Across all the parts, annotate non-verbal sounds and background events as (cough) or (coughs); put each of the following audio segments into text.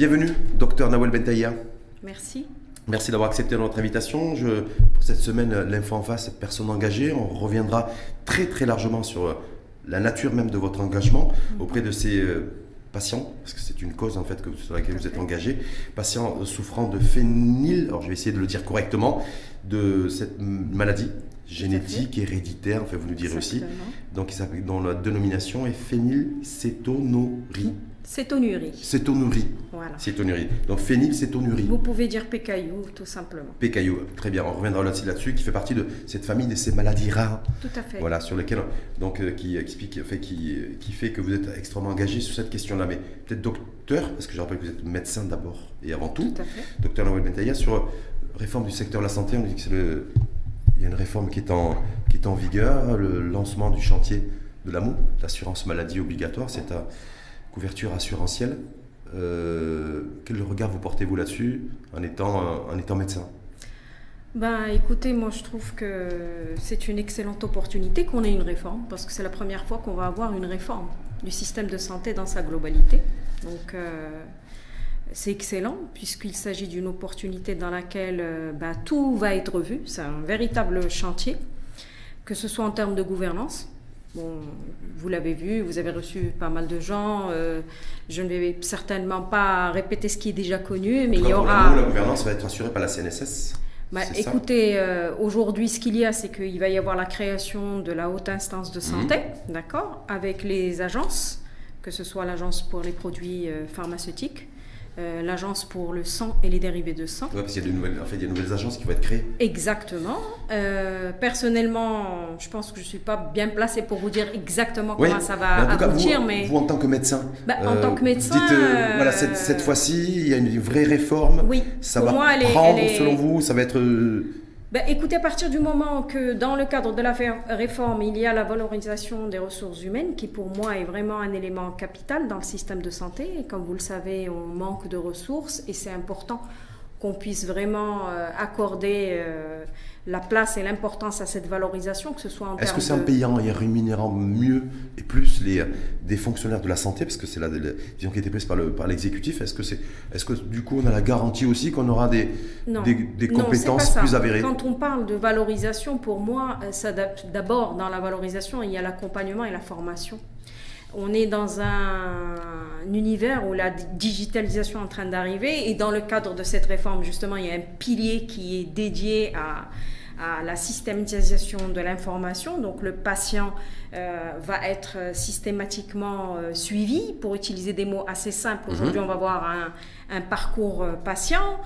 Bienvenue, docteur Nawel Bentaïa. Merci. Merci d'avoir accepté notre invitation. Je, pour cette semaine, l'info en face, personne engagée. On reviendra très très largement sur la nature même de votre engagement mhm. auprès de ces euh, patients, parce que c'est une cause en fait que, sur laquelle vous êtes engagé, patients souffrant de phényl, alors je vais essayer de le dire correctement, de cette maladie génétique, héréditaire, enfin vous nous direz aussi, donc dont la dénomination est phénylcétonurie. Cétonurie. Cétonurie. Voilà. Cétonurie. Donc phénylcétonurie. Vous pouvez dire pécaillou, tout simplement. Pécaillou, très bien. On reviendra là-dessus, qui fait partie de cette famille de ces maladies rares. Tout à fait. Voilà, sur lesquelles, donc, euh, qui explique, fait, qui, qui fait que vous êtes extrêmement engagé sur cette question-là. Mais peut-être docteur, parce que je rappelle que vous êtes médecin d'abord et avant tout. Tout à fait. Docteur Noël Bentaïa, sur réforme du secteur de la santé, on dit que c'est le il y a une réforme qui est en, qui est en vigueur, le lancement du chantier de l'AMO, l'assurance maladie obligatoire, c'est à couverture assurantielle. Euh, quel regard vous portez-vous là-dessus en étant, en étant médecin? Ben, écoutez, moi je trouve que c'est une excellente opportunité qu'on ait une réforme, parce que c'est la première fois qu'on va avoir une réforme du système de santé dans sa globalité. Donc, euh, c'est excellent puisqu'il s'agit d'une opportunité dans laquelle euh, bah, tout va être vu. C'est un véritable chantier, que ce soit en termes de gouvernance. Bon, vous l'avez vu, vous avez reçu pas mal de gens. Euh, je ne vais certainement pas répéter ce qui est déjà connu, mais il y aura. la gouvernance va être assurée par la CNSS. Bah, écoutez, euh, aujourd'hui, ce qu'il y a, c'est qu'il va y avoir la création de la haute instance de santé, mhm. d'accord, avec les agences, que ce soit l'agence pour les produits pharmaceutiques, euh, l'agence pour le sang et les dérivés de sang. Oui, parce qu'il y a de nouvelles, en fait, il y a de nouvelles agences qui vont être créées. Exactement. Euh, personnellement, je pense que je ne suis pas bien placée pour vous dire exactement comment ça va aboutir. Vous, mais vous, en tant que médecin, bah, en tant que médecin, dites, euh, voilà, cette, cette fois-ci, il y a une vraie réforme. Oui. Ça va prendre, selon vous, ça va être ben, écoutez, à partir du moment que dans le cadre de la réforme, il y a la valorisation des ressources humaines, qui pour moi est vraiment un élément capital dans le système de santé, et comme vous le savez, on manque de ressources et c'est important qu'on puisse vraiment euh, accorder euh, la place et l'importance à cette valorisation, que ce soit en Est-ce que c'est en payant et rémunérant mieux et plus les, des fonctionnaires de la santé, parce que c'est la, vision qui a été prise par, le, par l'exécutif, est-ce que, c'est, est-ce que du coup on a la garantie aussi qu'on aura des, des, des, compétences plus avérées? Quand on parle de valorisation, pour moi, euh, ça, d'abord dans la valorisation, il y a l'accompagnement et la formation. On est dans un, univers où la digitalisation est en train d'arriver et dans le cadre de cette réforme, justement, il y a un pilier qui est dédié à, à la systématisation de l'information. Donc le patient euh, va être systématiquement euh, suivi, pour utiliser des mots assez simples. Mhm. Aujourd'hui, on va voir un, parcours euh, patient.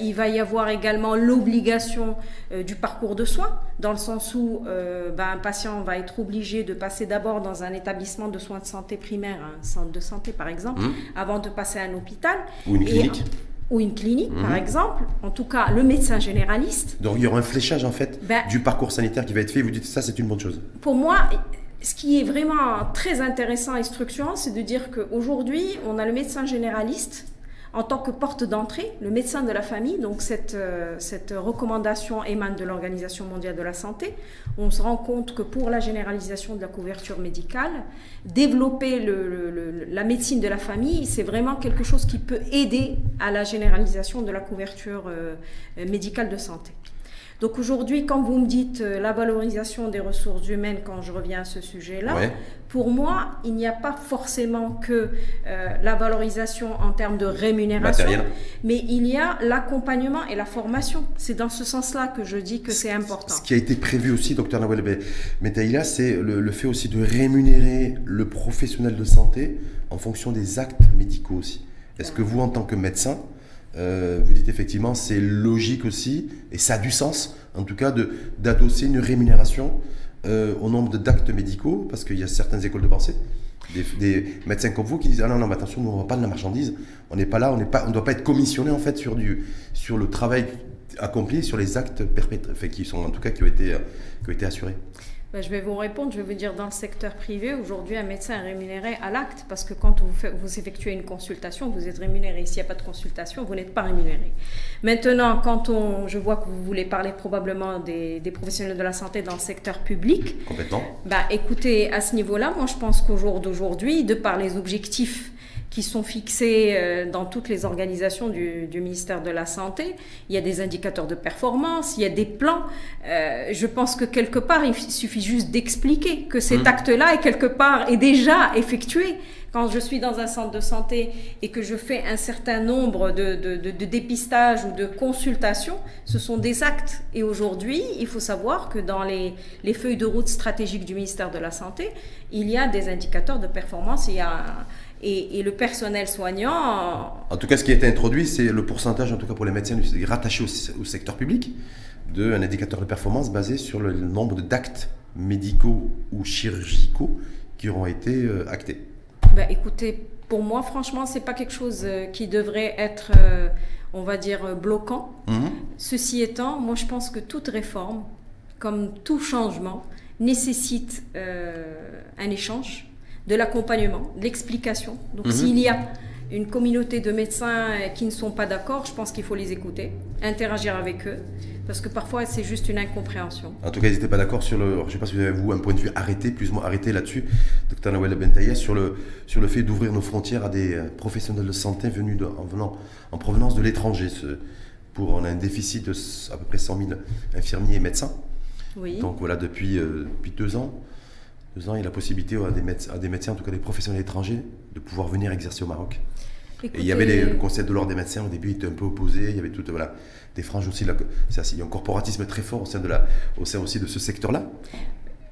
il va y avoir également l'obligation du parcours de soins, dans le sens où ben, un patient va être obligé de passer d'abord dans un établissement de soins de santé primaire, un centre de santé par exemple, mhm. avant de passer à un hôpital. Ou une clinique ou une clinique, par mhm. exemple, en tout cas le médecin généraliste. Donc il y aura un fléchage en fait ben, du parcours sanitaire qui va être fait. Vous dites ça, c'est une bonne chose. Pour moi, ce qui est vraiment très intéressant et structurant, c'est de dire qu'aujourd'hui, on a le médecin généraliste en tant que porte d'entrée, le médecin de la famille, donc cette, euh, cette recommandation émane de l'Organisation mondiale de la santé, on se rend compte que pour la généralisation de la couverture médicale, développer la médecine de la famille, c'est vraiment quelque chose qui peut aider à la généralisation de la couverture euh, médicale de santé. Donc aujourd'hui, quand vous me dites euh, la valorisation des ressources humaines, quand je reviens à ce sujet-là, pour moi, il n'y a pas forcément que euh, la valorisation en termes de rémunération, mais il y a l'accompagnement et la formation. C'est dans ce sens-là que je dis que c'est important. Ce qui a été prévu aussi, docteur Nawel Metaïla, c'est le, fait aussi de rémunérer le professionnel de santé en fonction des actes médicaux aussi. Est-ce que vous, en tant que médecin, euh, vous dites effectivement, c'est logique aussi, et ça a du sens, en tout cas, d'adosser une rémunération euh, au nombre d'actes médicaux, parce qu'il y a certaines écoles de pensée, des, médecins comme vous qui disent Ah non, non, mais attention, nous, on ne pas de la marchandise, on n'est pas là, on ne doit pas être commissionné en fait sur, le travail accompli, sur les actes perpétrés, qui sont en tout cas qui ont été assurés. Ben, je vais vous répondre, je vais vous dire, dans le secteur privé, aujourd'hui, un médecin est rémunéré à l'acte parce que quand vous, vous effectuez une consultation, vous êtes rémunéré. S'il n'y a pas de consultation, vous n'êtes pas rémunéré. Maintenant, quand on, je vois que vous voulez parler probablement des, professionnels de la santé dans le secteur public. Complètement. Ben, écoutez, à ce niveau-là, moi, je pense qu'au jour d'aujourd'hui, de par les objectifs qui sont fixés euh, dans toutes les organisations du, du, ministère de la Santé. Il y a des indicateurs de performance, il y a des plans. Euh, je pense que quelque part, il suffit juste d'expliquer que cet mmh. acte-là est quelque part est déjà effectué. Quand je suis dans un centre de santé et que je fais un certain nombre de, de, de, de dépistages ou de consultations, ce sont des actes. Et aujourd'hui, il faut savoir que dans les, les, feuilles de route stratégiques du ministère de la Santé, il y a des indicateurs de performance. Il y a, et, et, le personnel soignant. En tout cas, ce qui a été introduit, c'est le pourcentage, en tout cas pour les médecins rattachés au, au secteur public, d'un indicateur de performance basé sur le nombre d'actes médicaux ou chirurgicaux qui auront été euh, actés. Bah, écoutez, pour moi, franchement, c'est pas quelque chose euh, qui devrait être, euh, on va dire, euh, bloquant. Mmh. Ceci étant, moi, je pense que toute réforme, comme tout changement, nécessite un échange, de l'accompagnement, de l'explication. Donc, mmh. s'il y a une communauté de médecins qui ne sont pas d'accord, je pense qu'il faut les écouter, interagir avec eux, parce que parfois c'est juste une incompréhension. En tout cas, ils n'étaient pas d'accord sur le. Je ne sais pas si vous avez vous un point de vue arrêté, plus ou moins arrêté là-dessus, Dr Nawel Bentaïa, sur le, sur le fait d'ouvrir nos frontières à des euh, professionnels de santé venus de, en, venant, en provenance de l'étranger. Pour, on a un déficit de à peu près 100 000 infirmiers et médecins. Oui. Donc voilà, depuis, euh, depuis deux ans, deux ans, il y a la possibilité à des, médecins, à des médecins, en tout cas des professionnels étrangers, de pouvoir venir exercer au Maroc. Écoutez, et il y avait les, le concept de l'ordre des médecins, au début, il était un peu opposé. Il y avait tout, voilà, des franges aussi. Là, il y a un corporatisme très fort au sein, de la, au sein aussi de ce secteur-là.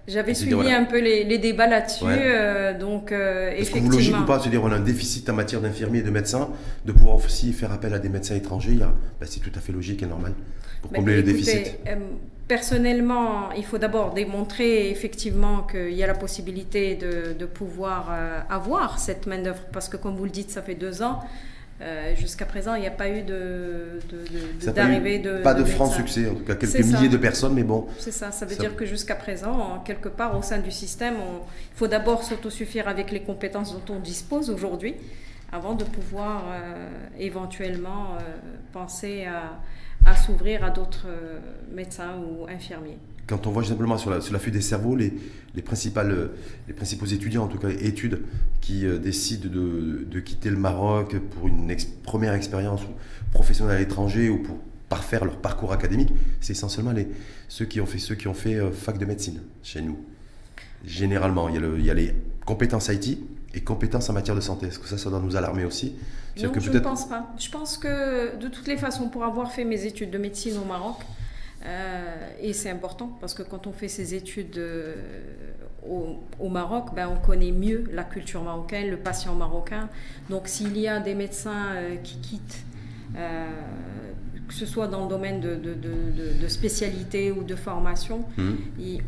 J'avais suivi voilà. un peu les, les débats là-dessus, ouais. euh, donc euh, Est-ce que vous logique ou pas, se dire on a un déficit en matière d'infirmiers et de médecins, de pouvoir aussi faire appel à des médecins étrangers, ben, c'est tout à fait logique et normal pour combler ben, écoutez, le déficit. Euh, personnellement, il faut d'abord démontrer effectivement qu'il y a la possibilité de, de pouvoir euh, avoir cette main d'œuvre, parce que comme vous le dites, ça fait deux ans. Euh, Jusqu'à présent, il n'y a pas eu d'arrivée de, de, de, Pas de, franc succès, en tout cas quelques milliers ça. de personnes, mais bon. C'est ça, ça veut ça... dire que jusqu'à présent, quelque part au sein du système, on, il faut d'abord s'autosuffire avec les compétences dont on dispose aujourd'hui, avant de pouvoir euh, éventuellement penser à, à s'ouvrir à d'autres euh, médecins ou infirmiers quand on voit simplement sur la, sur la des cerveaux, les, les, principales, les principaux étudiants, en tout cas études, qui euh, décident de, de, quitter le Maroc pour une première expérience professionnelle à l'étranger ou pour parfaire leur parcours académique, c'est essentiellement les, ceux qui ont fait, ceux qui ont fait euh, fac de médecine chez nous. Généralement, il y, a le, il y a les compétences IT et compétences en matière de santé. Est-ce que ça, ça doit nous alarmer aussi? Non, que je ne pense pas. Je pense que de toutes les façons, pour avoir fait mes études de médecine au Maroc, euh, et c'est important parce que quand on fait ses études euh, au, au, Maroc, ben, on connaît mieux la culture marocaine, le patient marocain. Donc s'il y a des médecins euh, qui quittent, que ce soit dans le domaine de, de, de, de spécialité ou de formation, mmh.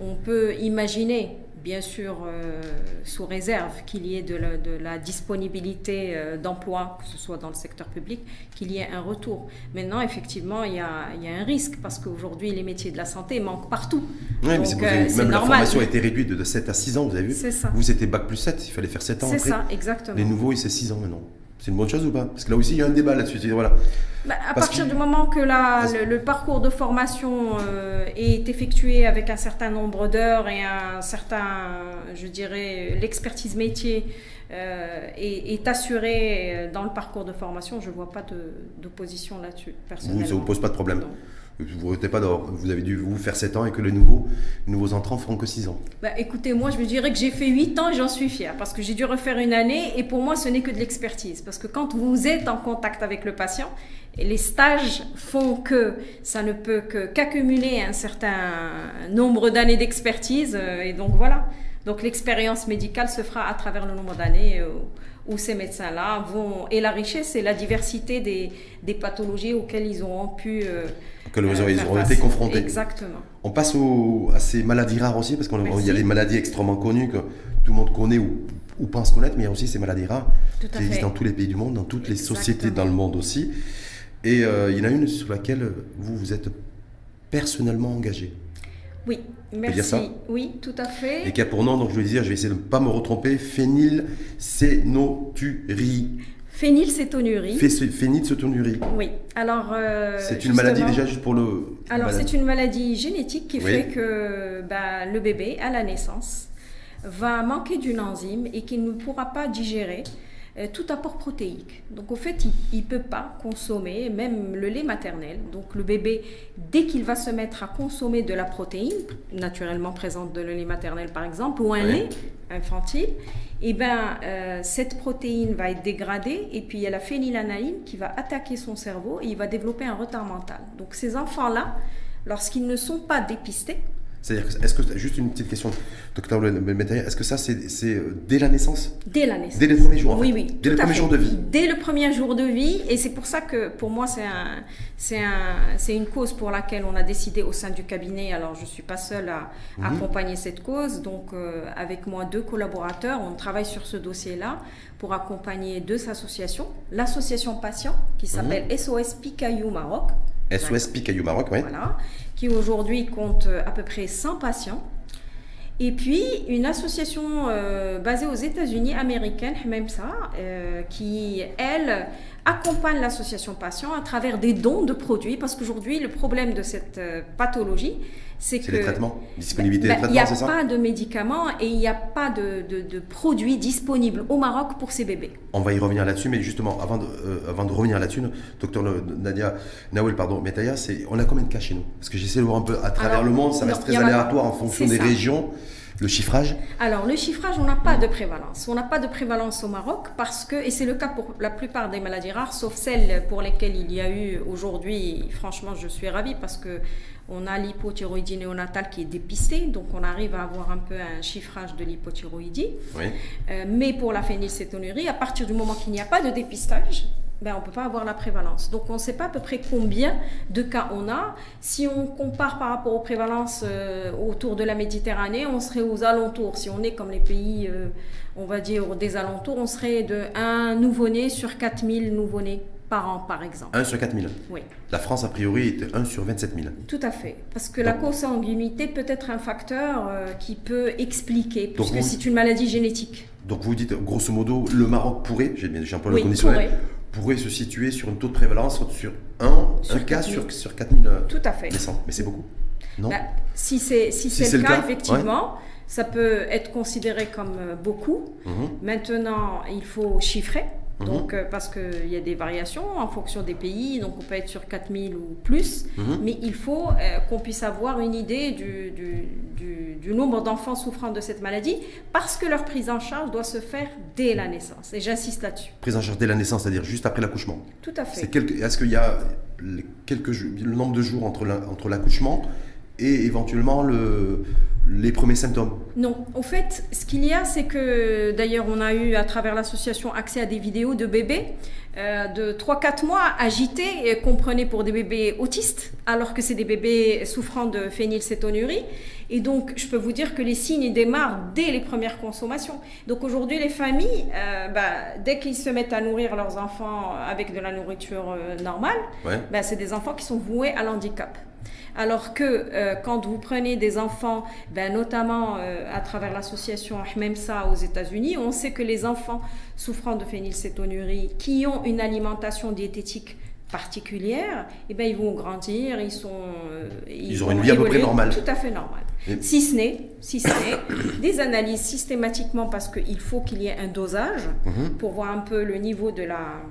on peut imaginer bien sûr euh, sous réserve qu'il y ait de la, de la disponibilité euh, d'emploi, que ce soit dans le secteur public, qu'il y ait un retour. Maintenant, effectivement, il y a, il y a un risque parce qu'aujourd'hui, les métiers de la santé manquent partout. Oui, Donc, mais euh, même normal. la formation a été réduite de 7 à 6 ans, vous avez vu C'est ça. Vous étiez bac plus 7, il fallait faire 7 ans. C'est ça, exactement. Les nouveaux, c'est 6 ans maintenant. C'est une bonne chose ou pas? Parce que là aussi, il y a un débat là-dessus. Voilà. Bah, à Parce partir du moment que la, le, le, parcours de formation euh, est effectué avec un certain nombre d'heures et un certain, je dirais, l'expertise métier euh, est, est, assurée dans le parcours de formation, je ne vois pas d'opposition là-dessus, personnellement. Vous, ça ne vous pose pas de problème? Vous, pas vous avez dû vous faire 7 ans et que les nouveaux, les nouveaux entrants feront que 6 ans. Bah, écoutez, moi je me dirais que j'ai fait 8 ans et j'en suis fière parce que j'ai dû refaire une année et pour moi ce n'est que de l'expertise. Parce que quand vous êtes en contact avec le patient, les stages font que ça ne peut qu'accumuler qu un certain nombre d'années d'expertise euh, et donc voilà. Donc l'expérience médicale se fera à travers le nombre d'années euh, où ces médecins-là vont... Et la richesse, c'est la diversité des, des, pathologies auxquelles ils ont pu... Euh, auxquelles euh, ils ont été confrontés. Exactement. On passe au, à ces maladies rares aussi, parce qu'il y a des maladies extrêmement connues que tout le monde connaît ou, ou pense connaître, mais il y a aussi ces maladies rares qui existent dans tous les pays du monde, dans toutes Exactement. les sociétés dans le monde aussi. Et euh, il y en a une sur laquelle vous vous êtes personnellement engagé. Oui, merci. Oui, tout à fait. Et qui a pour nom, donc je vais dire, je vais essayer de ne pas me retromper, phénylcénoturie. Phénylcétonurie. Phénylcétonurie. Oui. Alors. Euh, c'est une maladie déjà juste pour le. Alors c'est une maladie génétique qui oui. fait que bah, le bébé à la naissance va manquer d'une enzyme et qu'il ne pourra pas digérer tout apport protéique. Donc, au fait, il ne peut pas consommer même le lait maternel. Donc, le bébé, dès qu'il va se mettre à consommer de la protéine, naturellement présente de le lait maternel par exemple, ou un lait infantile, et eh ben, euh, cette protéine va être dégradée et puis il y a la phénylalalanine qui va attaquer son cerveau et il va développer un retard mental. Donc ces enfants-là, lorsqu'ils ne sont pas dépistés, c'est-à-dire, est-ce que, juste une petite question, docteur est-ce que ça, c'est euh, dès la naissance? Dès la naissance. Dès les premiers jours Oui, oui. Dès le premier jour de vie Dès le premier jour de vie, et c'est pour ça que pour moi, c'est un, c'est un, c'est une cause pour laquelle on a décidé au sein du cabinet, alors je ne suis pas seule à, mhm. accompagner cette cause, donc euh, avec moi deux collaborateurs, on travaille sur ce dossier-là pour accompagner deux associations. L'association Patient, qui mhm. s'appelle SOS Picayou Maroc. SOS Picayou Maroc, oui. Voilà qui aujourd'hui compte euh, à peu près 100 patients. Et puis une association euh, basée aux États-Unis américaine, MEMSA, euh, qui, elle, accompagne l'association patient à travers des dons de produits, parce qu'aujourd'hui, le problème de cette pathologie, c'est que... les traitements, disponibilité des traitements, c'est ça Il n'y a pas de médicaments et il n'y a pas de, de, produits disponibles au Maroc pour ces bébés. On va y revenir là-dessus, mais justement, avant de, euh, avant de revenir là-dessus, docteur Nadia Nawel, pardon, Metaya, on a combien de cas chez nous? Parce que j'essaie de voir un peu à travers le monde, ça reste très aléatoire en fonction des régions. Le chiffrage? Alors, le chiffrage, on n'a pas de prévalence. On n'a pas de prévalence au Maroc parce que, et c'est le cas pour la plupart des maladies rares, sauf celles pour lesquelles il y a eu aujourd'hui, franchement, je suis ravie parce que on a l'hypothyroïdie néonatale qui est dépistée, donc on arrive à avoir un peu un chiffrage de l'hypothyroïdie. Euh, mais pour la phénylcétonurie, à partir du moment qu'il n'y a pas de dépistage, ben, on ne peut pas avoir la prévalence. Donc on ne sait pas à peu près combien de cas on a. Si on compare par rapport aux prévalences euh, autour de la Méditerranée, on serait aux alentours. Si on est comme les pays, euh, on va dire, des alentours, on serait de 1 nouveau-né sur 4000 nouveau-nés par an, par exemple. 1 sur 4 000 Oui. La France, a priori, est 1 sur 27 000. Tout à fait. Parce que la consanguinité peut être un facteur euh, qui peut expliquer, puisque c'est une maladie génétique. Donc vous dites, grosso modo, le Maroc pourrait, j'ai bien un peu le conditionnel, pourrait. se situer sur un taux de prévalence sur 1, sur cas sur, sur 4 000 Tout à fait. Mais c'est beaucoup. Non bah, Si c'est si, le, cas, effectivement. Ça peut être considéré comme euh, beaucoup. Mhm. Maintenant, il faut chiffrer. Mhm. Donc, euh, parce qu'il y a des variations en fonction des pays, donc on peut être sur 4000 ou plus, mhm. mais il faut euh, qu'on puisse avoir une idée du, du, du, nombre d'enfants souffrant de cette maladie, parce que leur prise en charge doit se faire dès la naissance, et j'insiste là-dessus. Prise en charge dès la naissance, c'est-à-dire juste après l'accouchement Tout à fait. Est-ce qu'il y a quelques, le nombre de jours entre l'accouchement et éventuellement le, les premiers symptômes Non. En fait, ce qu'il y a, c'est que d'ailleurs, on a eu à travers l'association accès à des vidéos de bébés euh, de 3-4 mois agités et qu'on prenait pour des bébés autistes, alors que c'est des bébés souffrant de phénylcétonurie. Et donc, je peux vous dire que les signes démarrent dès les premières consommations. Donc aujourd'hui, les familles, euh, bah, dès qu'ils se mettent à nourrir leurs enfants avec de la nourriture euh, normale, bah, c'est des enfants qui sont voués à l'handicap. Alors que euh, quand vous prenez des enfants, ben, notamment euh, à travers l'association Ahmemsa aux États-Unis, on sait que les enfants souffrant de phénylcétonurie qui ont une alimentation diététique particulière, eh ben, ils vont grandir, ils sont... Euh, ils, auront une vie à peu près normale. Tout à fait normale. Si ce n'est, si ce (coughs) des analyses systématiquement parce qu'il faut qu'il y ait un dosage mhm. pour voir un peu le niveau de la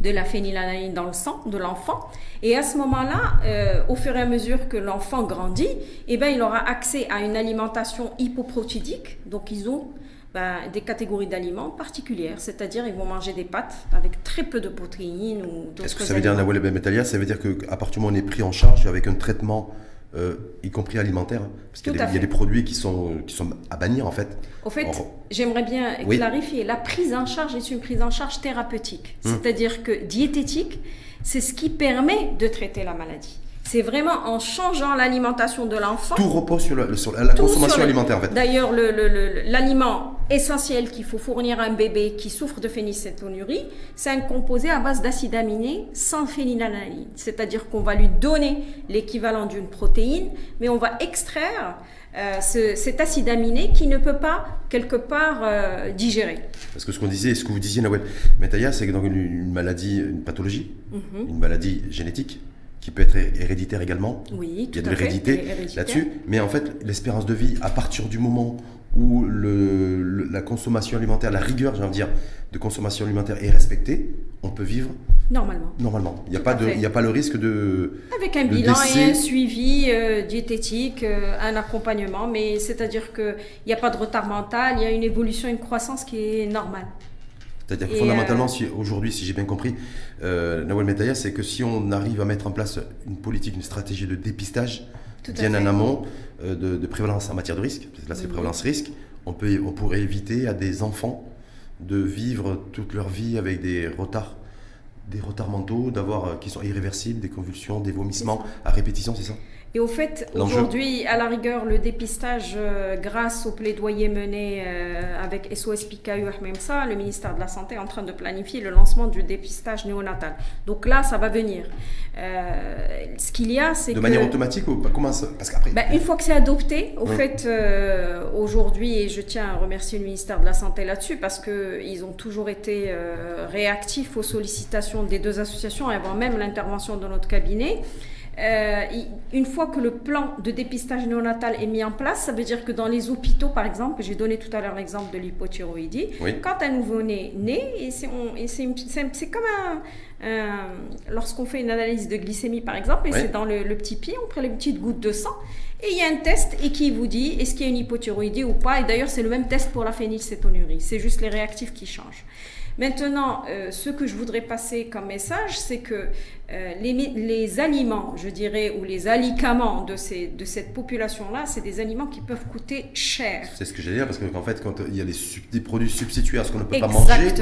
de la phénylalanine dans le sang de l'enfant. Et à ce moment-là, euh, au fur et à mesure que l'enfant grandit, eh ben, il aura accès à une alimentation hypoprotidique. Donc, ils ont ben, des catégories d'aliments particulières, c'est-à-dire ils vont manger des pâtes avec très peu de protéines ou Est-ce que ça veut dire, Nawal Metalia, ça veut dire qu'à partir du moment où on est pris en charge avec un traitement euh, y compris alimentaire, hein, parce qu'il y, a des produits qui sont, qui sont à bannir en fait. Au fait, j'aimerais bien clarifier, la prise en charge est une prise en charge thérapeutique, hum. c'est-à-dire que diététique, c'est ce qui permet de traiter la maladie. C'est vraiment en changeant l'alimentation de l'enfant. Tout repose sur, la consommation alimentaire en fait. D'ailleurs, l'aliment essentiel qu'il faut fournir à un bébé qui souffre de phénylcétonurie, c'est un composé à base d'acides aminés sans phénylalanine. C'est-à-dire qu'on va lui donner l'équivalent d'une protéine, mais on va extraire euh, cet acide aminé qui ne peut pas quelque part euh, digérer. Parce que ce qu'on disait, ce que vous disiez, Nawel Metaya, c'est donc une, une, maladie, une pathologie, mhm. une maladie génétique qui peut être héréditaire également. Oui, tout Il y a de l'hérédité là-dessus. Mais en fait, l'espérance de vie, à partir du moment où le, la consommation alimentaire, la rigueur, j'ai envie de dire, de consommation alimentaire est respectée, on peut vivre normalement. Normalement. Il n'y a, pas de, a pas le risque de. Avec un bilan et un suivi euh, diététique, euh, un accompagnement, mais c'est-à-dire qu'il n'y a pas de retard mental, il y a une évolution, une croissance qui est normale. C'est-à-dire que fondamentalement, euh, si, aujourd'hui, si j'ai bien compris, Nawal Metaya, c'est que si on arrive à mettre en place une politique, une stratégie de dépistage bien en amont de, prévalence en matière de risque, là c'est prévalence risque, on, peut, on pourrait éviter à des enfants de vivre toute leur vie avec des retards, des retards mentaux, d'avoir euh, qui sont irréversibles, des convulsions, des vomissements à répétition, c'est ça? Et au fait, aujourd'hui, à la rigueur, le dépistage, euh, grâce au plaidoyer mené euh, avec SOS PKU ça, le ministère de la Santé est en train de planifier le lancement du dépistage néonatal. Donc là, ça va venir. Euh, ce qu'il y a, c'est De manière automatique ou comment ça? Parce qu'après. Ben, une fois que c'est adopté, au fait, aujourd'hui, et je tiens à remercier le ministère de la Santé là-dessus, parce qu'ils ont toujours été réactifs aux sollicitations des deux associations avant même l'intervention de notre cabinet. Euh, une fois que le plan de dépistage néonatal est mis en place, ça veut dire que dans les hôpitaux, par exemple, j'ai donné tout à l'heure l'exemple de l'hypothyroïdie, quand un nouveau-né naît, c'est comme un, lorsqu'on fait une analyse de glycémie, par exemple, et c'est dans le, petit pied, on prend les petites gouttes de sang, et il y a un test et qui vous dit est-ce qu'il y a une hypothyroïdie ou pas. Et d'ailleurs, c'est le même test pour la phénylcétonurie. C'est juste les réactifs qui changent. Maintenant, euh, ce que je voudrais passer comme message, c'est que euh, les, aliments, je dirais, ou les alicaments de, ces, de cette population-là, c'est des aliments qui peuvent coûter cher. C'est ce que j'allais dire, parce qu'en fait, quand il y a les, des produits substitués à ce qu'on ne peut pas manger,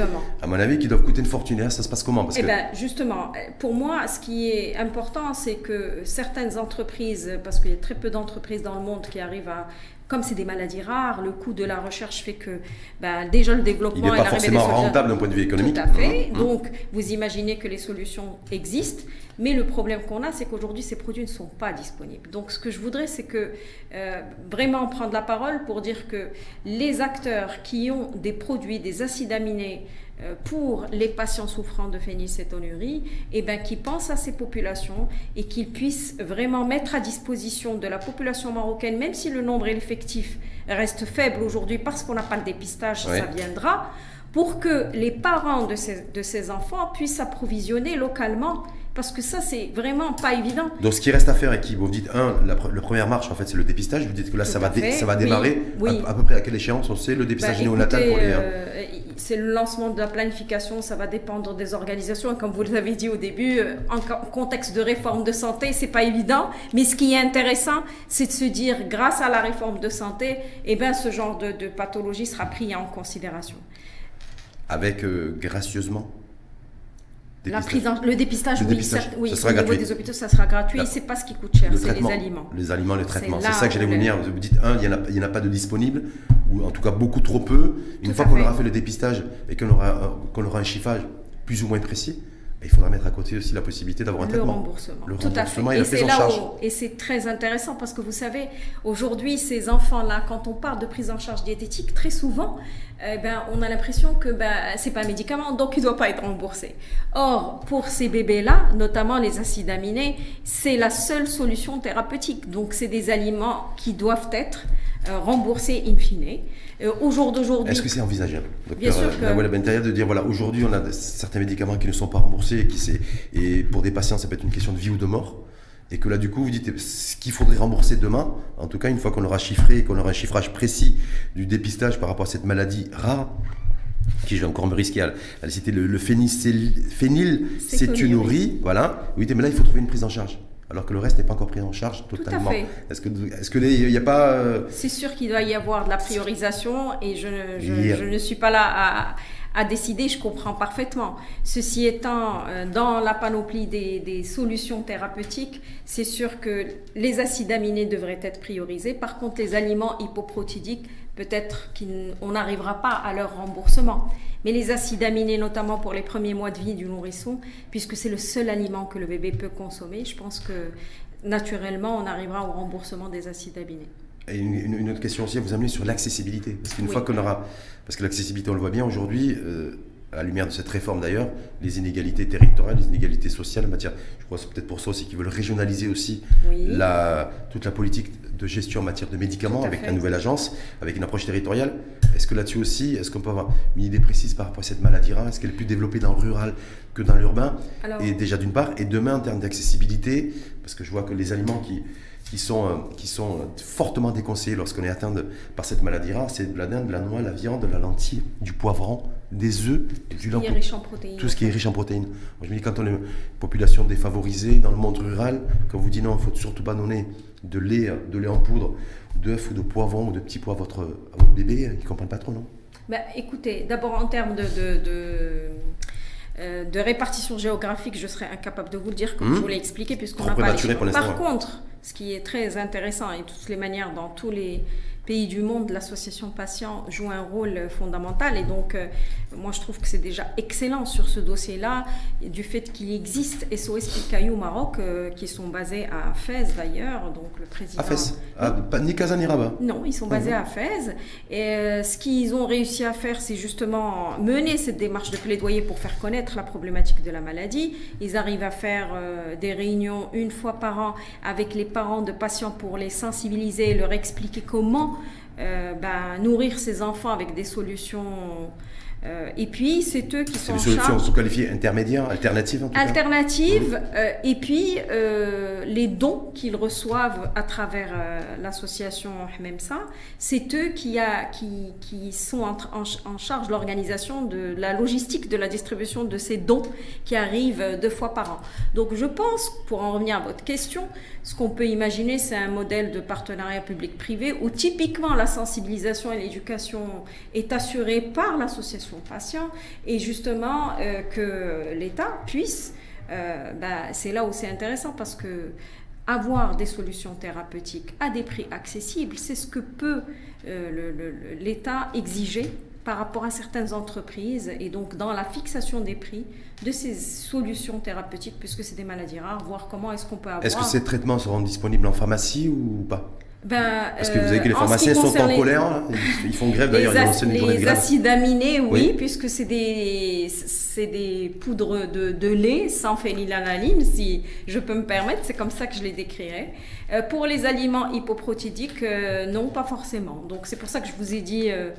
à mon avis, qui doivent coûter une fortune. Et ça se passe comment? Parce Eh bien, justement, pour moi, ce qui est important, c'est que certaines entreprises, parce qu'il y a très peu d'entreprises dans le monde qui arrivent à comme c'est des maladies rares, le coût de la recherche fait que ben, déjà le développement... Il n'est pas forcément rentable d'un point de vue économique. Tout à fait. Mmh. Donc, vous imaginez que les solutions existent. Mais le problème qu'on a, c'est qu'aujourd'hui, ces produits ne sont pas disponibles. Donc, ce que je voudrais, c'est que euh, vraiment prendre la parole pour dire que les acteurs qui ont des produits, des acides aminés euh, pour les patients souffrant de phénylcétonurie, et eh ben, qui pensent à ces populations et qu'ils puissent vraiment mettre à disposition de la population marocaine, même si le nombre effectif reste faible aujourd'hui parce qu'on n'a pas le dépistage, ça viendra, pour que les parents de ces, de ces enfants puissent s'approvisionner localement parce que ça, c'est vraiment pas évident. Donc, ce qui reste à faire, et qui, vous dites, un, la, première marche, en fait, c'est le dépistage. Vous dites que là, ça va, ça va démarrer. À, peu près à quelle échéance on sait le dépistage bah, néonatal pour les. Euh, c'est le lancement de la planification, ça va dépendre des organisations. Et comme vous l'avez dit au début, euh, en contexte de réforme de santé, c'est pas évident. Mais ce qui est intéressant, c'est de se dire, grâce à la réforme de santé, eh ben, ce genre de, pathologie sera pris en considération. Avec euh, gracieusement la prise le dépistage, oui, oui ça sera au gratuit. niveau des hôpitaux, ça sera gratuit. C'est pas ce qui coûte cher, c'est les aliments. Les aliments, les traitements. C'est ça que j'allais vous dire. Vous dites, un, il n'y en, a pas de disponible, ou en tout cas beaucoup trop peu. Une fois qu'on aura fait le dépistage et qu'on aura, qu'on aura un chiffrage plus ou moins précis, il faudra mettre à côté aussi la possibilité d'avoir un le traitement. Remboursement. Le Tout remboursement à fait. et, c'est là où, et c'est très intéressant parce que vous savez, aujourd'hui, ces enfants-là, quand on parle de prise en charge diététique, très souvent, eh ben, on a l'impression que ben, c'est pas un médicament, donc il ne doit pas être remboursé. Or, pour ces bébés-là, notamment les acides aminés, c'est la seule solution thérapeutique. Donc, c'est des aliments qui doivent être euh, remboursés in fine. Euh, au jour d'aujourd'hui. Est-ce que c'est envisageable, Bien de dire voilà, aujourd'hui, on a certains médicaments qui ne sont pas remboursés et, qui, et pour des patients, ça peut être une question de vie ou de mort et que là du coup vous dites ce qu'il faudrait rembourser demain, en tout cas une fois qu'on aura chiffré, qu'on aura un chiffrage précis du dépistage par rapport à cette maladie rare, qui je vais encore me risquer à, citer, le, le phénylcétonurie, voilà, oui mais là il faut trouver une prise en charge. Alors que le reste n'est pas encore pris en charge totalement. Est-ce que est-ce que il n'y a pas euh, C'est sûr qu'il doit y avoir de la priorisation et je, je, ne suis pas là à, à, décider, je comprends parfaitement. Ceci étant, euh, dans la panoplie des, des solutions thérapeutiques, c'est sûr que les acides aminés devraient être priorisés. Par contre, les aliments hypoprotidiques, peut-être qu'on n'arrivera pas à leur remboursement. Mais les acides aminés, notamment pour les premiers mois de vie du nourrisson, puisque c'est le seul aliment que le bébé peut consommer, je pense que naturellement, on arrivera au remboursement des acides aminés. Et une, autre question aussi à vous amener sur l'accessibilité. Parce qu'une fois qu'on aura. Parce que l'accessibilité, on le voit bien aujourd'hui, euh, à la lumière de cette réforme d'ailleurs, les inégalités territoriales, les inégalités sociales en matière. Je crois que c'est peut-être pour ça aussi qu'ils veulent régionaliser aussi la, toute la politique de gestion en matière de médicaments avec fait. la nouvelle agence, avec une approche territoriale. Est-ce que là-dessus aussi, est-ce qu'on peut avoir une idée précise par rapport à cette maladie rare? Est-ce qu'elle est plus développée dans le rural que dans l'urbain? Et déjà d'une part, et demain en termes d'accessibilité, parce que je vois que les aliments qui, qui sont, euh, qui sont euh, fortement déconseillés lorsqu'on est atteint de- par cette maladie rare, c'est de la dinde, de la noix, la viande, de la lentille, du poivron, des œufs et du il est lin. riche en protéines. Tout ce qui est riche en protéines. Je me dis, quand on est une population défavorisée dans le monde rural, quand on vous dit non, il faut surtout pas donner de lait, de lait en poudre, d'œufs ou de poivron ou de petits pois à votre, à votre bébé, ils ne comprennent pas trop, non? Bah, écoutez, d'abord en termes de, de, de, euh, de répartition géographique, je serais incapable de vous le dire, comme Mhm. je vous l'ai expliqué, puisqu'on n'a pas les pour Par contre, ce qui est très intéressant, et de toutes les manières, dans tous les pays du monde, l'association patient joue un rôle fondamental. Et donc, euh, moi, je trouve que c'est déjà excellent sur ce dossier-là, du fait qu'il existe SOS Picaillou au Maroc, euh, qui sont basés à Fès d'ailleurs. Donc, le président. À Fès. Ah, ni Kazan ni Rabat. Non, ils sont basés Mhm. à Fès. Et euh, ce qu'ils ont réussi à faire, c'est justement mener cette démarche de plaidoyer pour faire connaître la problématique de la maladie. Ils arrivent à faire des réunions une fois par an avec les de patients pour les sensibiliser, leur expliquer comment euh, ben, nourrir ces enfants avec des solutions. Euh, et puis, c'est eux qui sont en solutions charge. sous qualifiées intermédiaires, alternatives en tout cas. Alternatives, euh, et puis euh, les dons qu'ils reçoivent à travers l'association Hmemsa, c'est eux qui, a, qui, qui sont en, en, en charge de l'organisation de la logistique de la distribution de ces dons qui arrivent deux fois par an. Donc je pense, pour en revenir à votre question, ce qu'on peut imaginer, c'est un modèle de partenariat public-privé où typiquement la sensibilisation et l'éducation est assurée par l'association patient et justement euh, que l'État puisse, euh, bah, c'est là où c'est intéressant parce que avoir des solutions thérapeutiques à des prix accessibles, c'est ce que peut euh, l'État exiger par rapport à certaines entreprises et donc dans la fixation des prix de ces solutions thérapeutiques puisque c'est des maladies rares, voir comment est-ce qu'on peut avoir... Est-ce que ces traitements seront disponibles en pharmacie ou pas? Ben, Parce que vous que les euh, en ce pharmaciens sont en les- colère, là. Ils- font grève d'ailleurs, les, ils ont ac- lancé une journée de les acides aminés, oui, Oui. puisque c'est des, c'est des poudres de, de lait sans phénylalanine, si je peux me permettre, c'est comme ça que je les décrirais. Euh, pour les aliments hypoprotidiques, euh, non, pas forcément. Donc c'est pour ça que je vous ai dit, euh,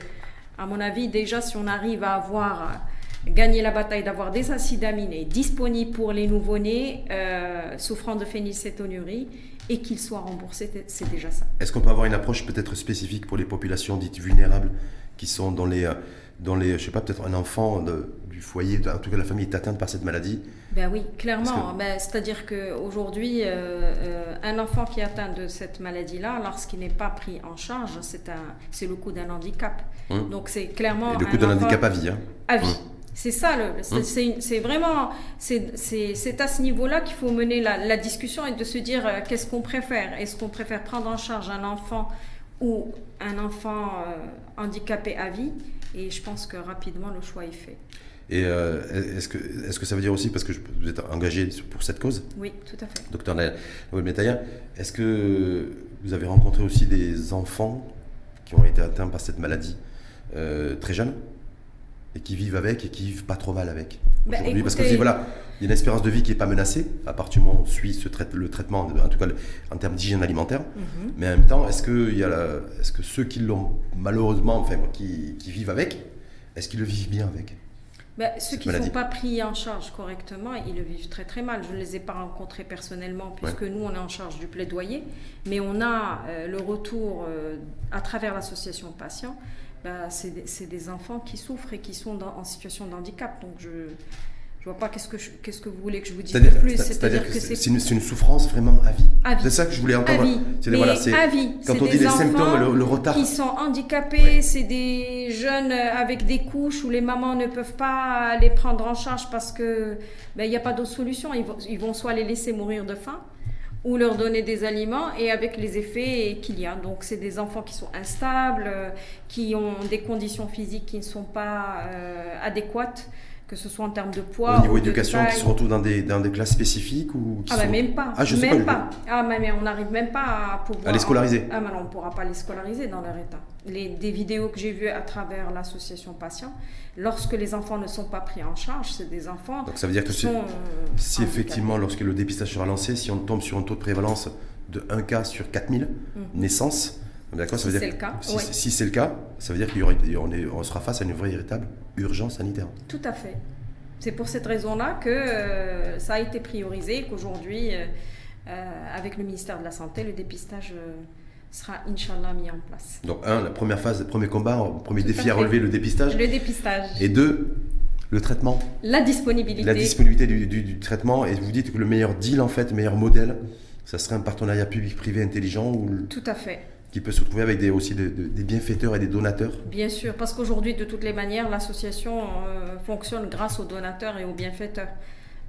à mon avis, déjà si on arrive à avoir gagné la bataille d'avoir des acides aminés disponibles pour les nouveau-nés euh, souffrant de phénylcétonurie et qu'ils soient remboursés, c'est déjà ça. Est-ce qu'on peut avoir une approche peut-être spécifique pour les populations dites vulnérables qui sont dans les, euh, dans les je sais pas, peut-être un enfant de- du foyer, en tout cas la famille est atteinte par cette maladie? Ben oui, clairement. Que- Ben, C'est-à-dire qu'aujourd'hui, euh, euh, un enfant qui est atteint de cette maladie-là, lorsqu'il n'est pas pris en charge, c'est un- c'est le coût d'un handicap. Hum. Donc c'est clairement. et le coût d'un handicap à vie. hein. à vie. Hum. C'est ça, le- c'est vraiment, c'est- à ce niveau-là qu'il faut mener la, la discussion et de se dire euh, qu'est-ce qu'on préfère? Est-ce qu'on préfère prendre en charge un enfant ou un enfant euh, handicapé à vie? Et je pense que rapidement le choix est fait. Et euh, est-ce que, est que ça veut dire aussi, parce que vous êtes engagé pour cette cause, Oui, tout à fait. docteur Noël est-ce que vous avez rencontré aussi des enfants qui ont été atteints par cette maladie euh, très jeunes? Et qui vivent avec et qui vivent pas trop mal avec Bah, aujourd'hui Parce que voilà, il y a une espérance de vie qui n'est pas menacée, à partir du moment où on suit ce trai- le traitement, en tout cas en termes d'hygiène alimentaire. Mhm. Mais en même temps, est-ce que, il y a la- est-ce que ceux qui l'ont malheureusement, enfin, qui, qui vivent avec, est-ce qu'ils le vivent bien avec? Ben, ceux qui ne sont pas pris en charge correctement, ils le vivent très très mal. Je ne les ai pas rencontrés personnellement puisque nous, on est en charge du plaidoyer. Mais on a euh, le retour euh, à travers l'association patients. Ben, c'est des, enfants qui souffrent et qui sont dans- en situation de handicap. Donc je ne vois pas qu'est-ce que, je- qu'est-ce que vous voulez que je vous dise de plus. c'est- c'est-à-dire que que c'est une, souffrance vraiment à vie. C'est ça que je voulais à entendre. vie. Voilà, à vie. Quand on dit les symptômes, le, le retard. qui sont handicapés, c'est des jeunes avec des couches où les mamans ne peuvent pas les prendre en charge parce que ben, il n'y a pas d'autre solution. Ils vont, ils vont soit les laisser mourir de faim ou leur donner des aliments et avec les effets qu'il y a. Donc c'est des enfants qui sont instables, euh, qui ont des conditions physiques qui ne sont pas euh, adéquates, que ce soit en termes de poids Au niveau ou éducation, qui se retrouvent dans des, dans des classes spécifiques ou qui Ah bah sont- même pas. Ah, je sais même pas. pas. Ah mais, on n'arrive même pas à pouvoir À les scolariser. Ah mais on ne pourra pas les scolariser dans leur état. Les, des vidéos que j'ai vues à travers l'association patients, lorsque les enfants ne sont pas pris en charge, c'est des enfants Donc ça veut dire que si, sont euh, si effectivement, lorsque le dépistage sera lancé, si on tombe sur un taux de prévalence de 1 cas sur 4000 naissances. D'accord Si veut c'est dire le cas, si, oui. si c'est le cas, ça veut dire qu'on sera face à une vraie véritable urgence sanitaire. Tout à fait. C'est pour cette raison-là que euh, ça a été priorisé, qu'aujourd'hui, euh, euh, avec le ministère de la Santé, le dépistage sera, Inch'Allah, mis en place. Donc, un, la première phase, le premier combat, le premier Tout défi à relever, le dépistage. Le dépistage, Et deux, le traitement, la disponibilité. la disponibilité du, du- du traitement. Et vous dites que le meilleur deal, en fait, le meilleur modèle, ça serait un partenariat public-privé intelligent où, Tout à fait. qui peut se retrouver avec des, aussi de- de- des bienfaiteurs et des donateurs. Bien sûr, parce qu'aujourd'hui, de toutes les manières, l'association euh, fonctionne grâce aux donateurs et aux bienfaiteurs.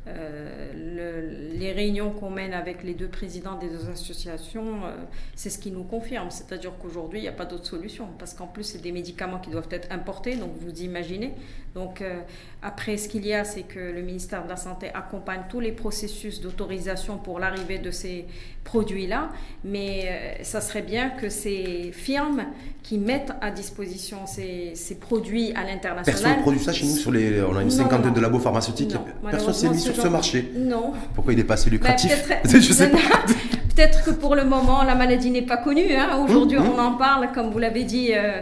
Euh, le- les réunions qu'on mène avec les deux présidents des deux associations, euh, c'est ce qui nous confirme. C'est-à-dire qu'aujourd'hui, il n'y a pas d'autre solution. Parce qu'en plus, c'est des médicaments qui doivent être importés, donc vous imaginez. Donc euh, après, ce qu'il y a, c'est que le ministère de la Santé accompagne tous les processus d'autorisation pour l'arrivée de ces produits-là. Mais ça serait bien que ces firmes qui mettent à disposition ces, ces produits à Personne l'international. ne produit ça chez nous. Sur les, on a une cinquantaine de labos pharmaceutiques. Non, Personne s'est malheureusement, mis sur ce marché. Non. Pourquoi il est pas assez Bah, lucratif peut-être- (laughs) Je sais non, pas. non. (laughs) Peut-être que pour le moment, la maladie n'est pas connue. hein. Aujourd'hui, Hum, hum. on en parle, comme vous l'avez dit. euh,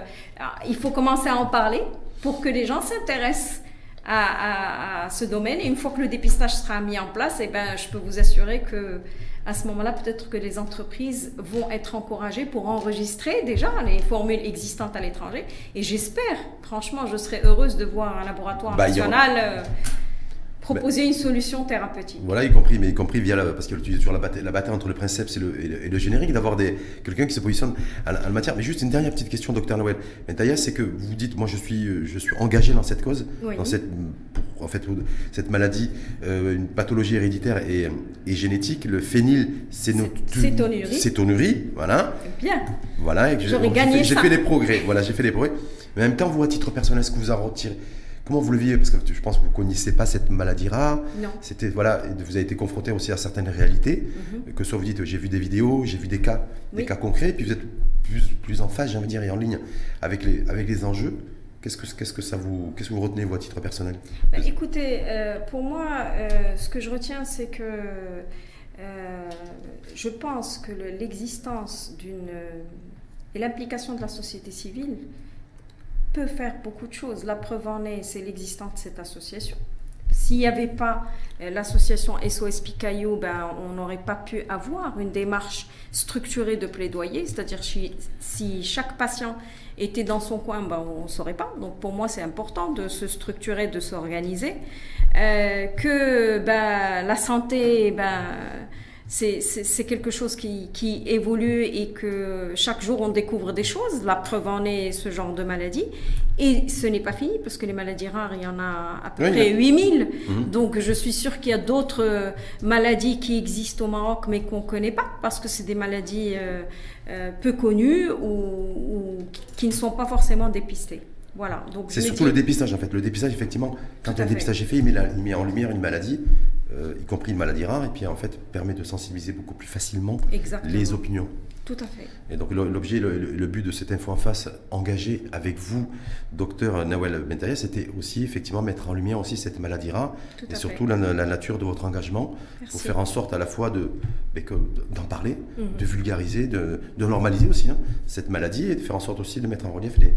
il faut commencer à en parler pour que les gens s'intéressent à, à- à ce domaine. Et une fois que le dépistage sera mis en place, eh ben, je peux vous assurer que à ce moment-là, peut-être que les entreprises vont être encouragées pour enregistrer déjà les formules existantes à l'étranger. Et j'espère, franchement, je serais heureuse de voir un laboratoire Bah, national proposer une solution thérapeutique. Voilà, y compris, mais y compris via la, parce que tu dis toujours la bataille, la bataille entre le princeps et le, et le, et le générique, d'avoir des quelqu'un qui se positionne à la, à la matière. Mais juste une dernière petite question, docteur Noël. Mentaya, c'est que vous dites, moi je suis, euh, je suis engagé dans cette cause, Oui. dans cette, pour, en fait, cette maladie, euh, une pathologie héréditaire et, et génétique, le phényl Cétonurie. voilà, Bien. voilà. J'aurais gagné J'ai fait des progrès, voilà, j'ai fait des progrès. Mais en même temps, vous à titre personnel, est-ce que vous en retirez Comment vous le vivez? Parce que je pense que vous ne connaissez pas cette maladie rare. Non. C'était voilà, vous avez été confronté aussi à certaines réalités, que soit vous dites j'ai vu des vidéos, j'ai vu des cas, des cas concrets, puis vous êtes plus, plus en phase, j'ai envie de dire, et en ligne avec les, avec les enjeux. Qu'est-ce que, qu'est-ce que ça vous, qu'est-ce que vous retenez vous à titre personnel? Bah, écoutez, euh, pour moi, euh, ce que je retiens, c'est que euh, je pense que le- l'existence d'une et l'implication de la société civile peut faire beaucoup de choses. La preuve en est, c'est l'existence de cette association. S'il n'y avait pas euh, l'association SOS Picaillou, ben, on n'aurait pas pu avoir une démarche structurée de plaidoyer, c'est-à-dire si, si chaque patient était dans son coin, ben, on ne saurait pas. Donc pour moi, c'est important de se structurer, de s'organiser. Euh, que ben, la santé, ben, c'est- quelque chose qui, qui évolue et que chaque jour on découvre des choses. La preuve en est ce genre de maladie. Et ce n'est pas fini parce que les maladies rares, il y en a à peu Oui, près il y a- 8000. Mhm. Donc je suis sûre qu'il y a d'autres euh, maladies qui existent au Maroc mais qu'on ne connaît pas parce que c'est des maladies euh, euh, peu connues ou, ou qui ne sont pas forcément dépistées. Voilà. Donc C'est surtout dis- le dépistage en fait. Le dépistage, effectivement, quand un fait. dépistage est fait, il met, la- il met en lumière une maladie, euh, y compris une maladie rare, et puis en fait permet de sensibiliser beaucoup plus facilement Exactement. les opinions. Tout à fait. Et donc l'objet, le, le- but de cette info en face, engagé avec vous, docteur Nawel Bentaya, c'était aussi effectivement mettre en lumière aussi cette maladie rare Tout et surtout la, la nature de votre engagement Merci. pour faire en sorte à la fois de ben, d'en parler, Mhm. de vulgariser, de, de normaliser aussi hein, cette maladie et de faire en sorte aussi de mettre en relief les,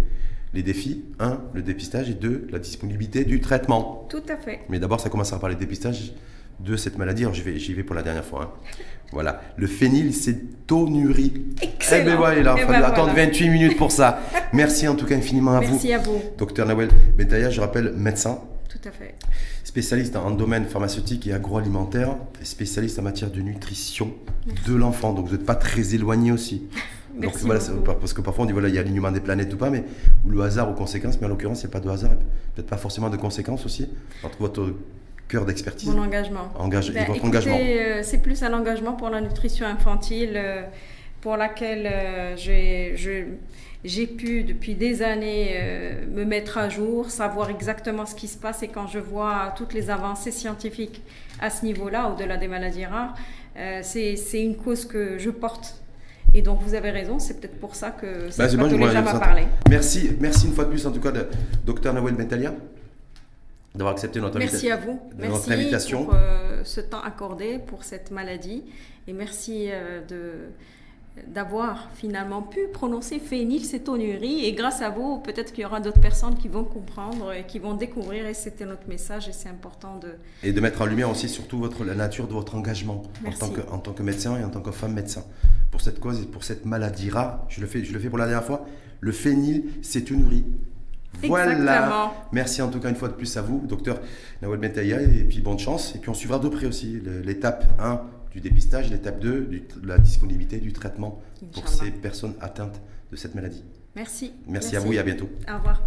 les défis. Un, le dépistage et deux, la disponibilité du traitement. Tout à fait. Mais d'abord, ça commencera par les dépistages de cette maladie. Alors, j'y vais, j'y vais pour la dernière fois. hein. Voilà. Le phénylcétonurie. Excellent. Eh ben voilà, il a Eh fallu ben attendre voilà. 28 minutes pour ça. (laughs) Merci en tout cas infiniment à vous. Merci à vous. Docteur Nawel Bentaya, je rappelle, médecin, Tout à fait. spécialiste en domaine pharmaceutique et agroalimentaire, spécialiste en matière de nutrition de l'enfant. Donc vous n'êtes pas très éloigné aussi. (laughs) Donc voilà, parce que parfois on dit voilà, il y a l'alignement des planètes ou pas, mais ou le hasard aux conséquences, mais en l'occurrence, il n'y a pas de hasard, peut-être pas forcément de conséquences aussi entre votre cœur d'expertise. Mon engagement. Engage- et Ben, votre écoutez, engagement. euh, c'est plus un engagement pour la nutrition infantile, euh, pour laquelle euh, j'ai pu depuis des années me mettre à jour, savoir exactement ce qui se passe et quand je vois toutes les avancées scientifiques à ce niveau-là, au-delà des maladies rares, c'est une cause que je porte. Et donc vous avez raison, c'est peut-être pour ça que Bah, cette c'est bon, pathologie moi, m'a ça- parlé. Merci, merci une fois de plus en tout cas de Dr Nawel Bentalia. d'avoir accepté notre, Merci à vous. Merci invitation. pour euh, ce temps accordé pour cette maladie et merci euh, de d'avoir finalement pu prononcer phénylcétonurie et grâce à vous, peut-être qu'il y aura d'autres personnes qui vont comprendre et qui vont découvrir et c'était notre message et c'est important de... Et de mettre en lumière aussi surtout votre, la nature de votre engagement en tant, que, en tant que médecin et en tant que femme médecin. Pour cette cause et pour cette maladie rare, je le fais, je le fais pour la dernière fois, le phénylcétonurie. Voilà. Exactement. Merci en tout cas une fois de plus à vous, docteur Nawel Bentaya, et puis bonne chance. Et puis on suivra de près aussi l'étape 1 du dépistage, l'étape 2 du- de la disponibilité du traitement pour Inch'Allah. ces personnes atteintes de cette maladie. Merci. Merci, à vous et à bientôt. Au revoir.